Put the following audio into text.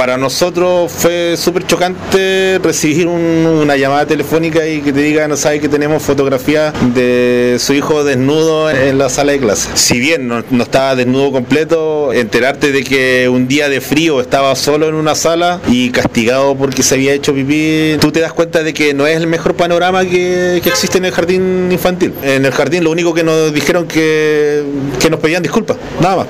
Para nosotros fue súper chocante recibir una llamada telefónica y que te diga, no sabe que tenemos fotografía de su hijo desnudo en la sala de clase. Si bien no, no estaba desnudo completo, enterarte de que un día de frío estaba solo en una sala y castigado porque se había hecho pipí, tú te das cuenta de que no es el mejor panorama que, que existe en el jardín infantil. En el jardín lo único que nos dijeron que, que nos pedían disculpas, nada más.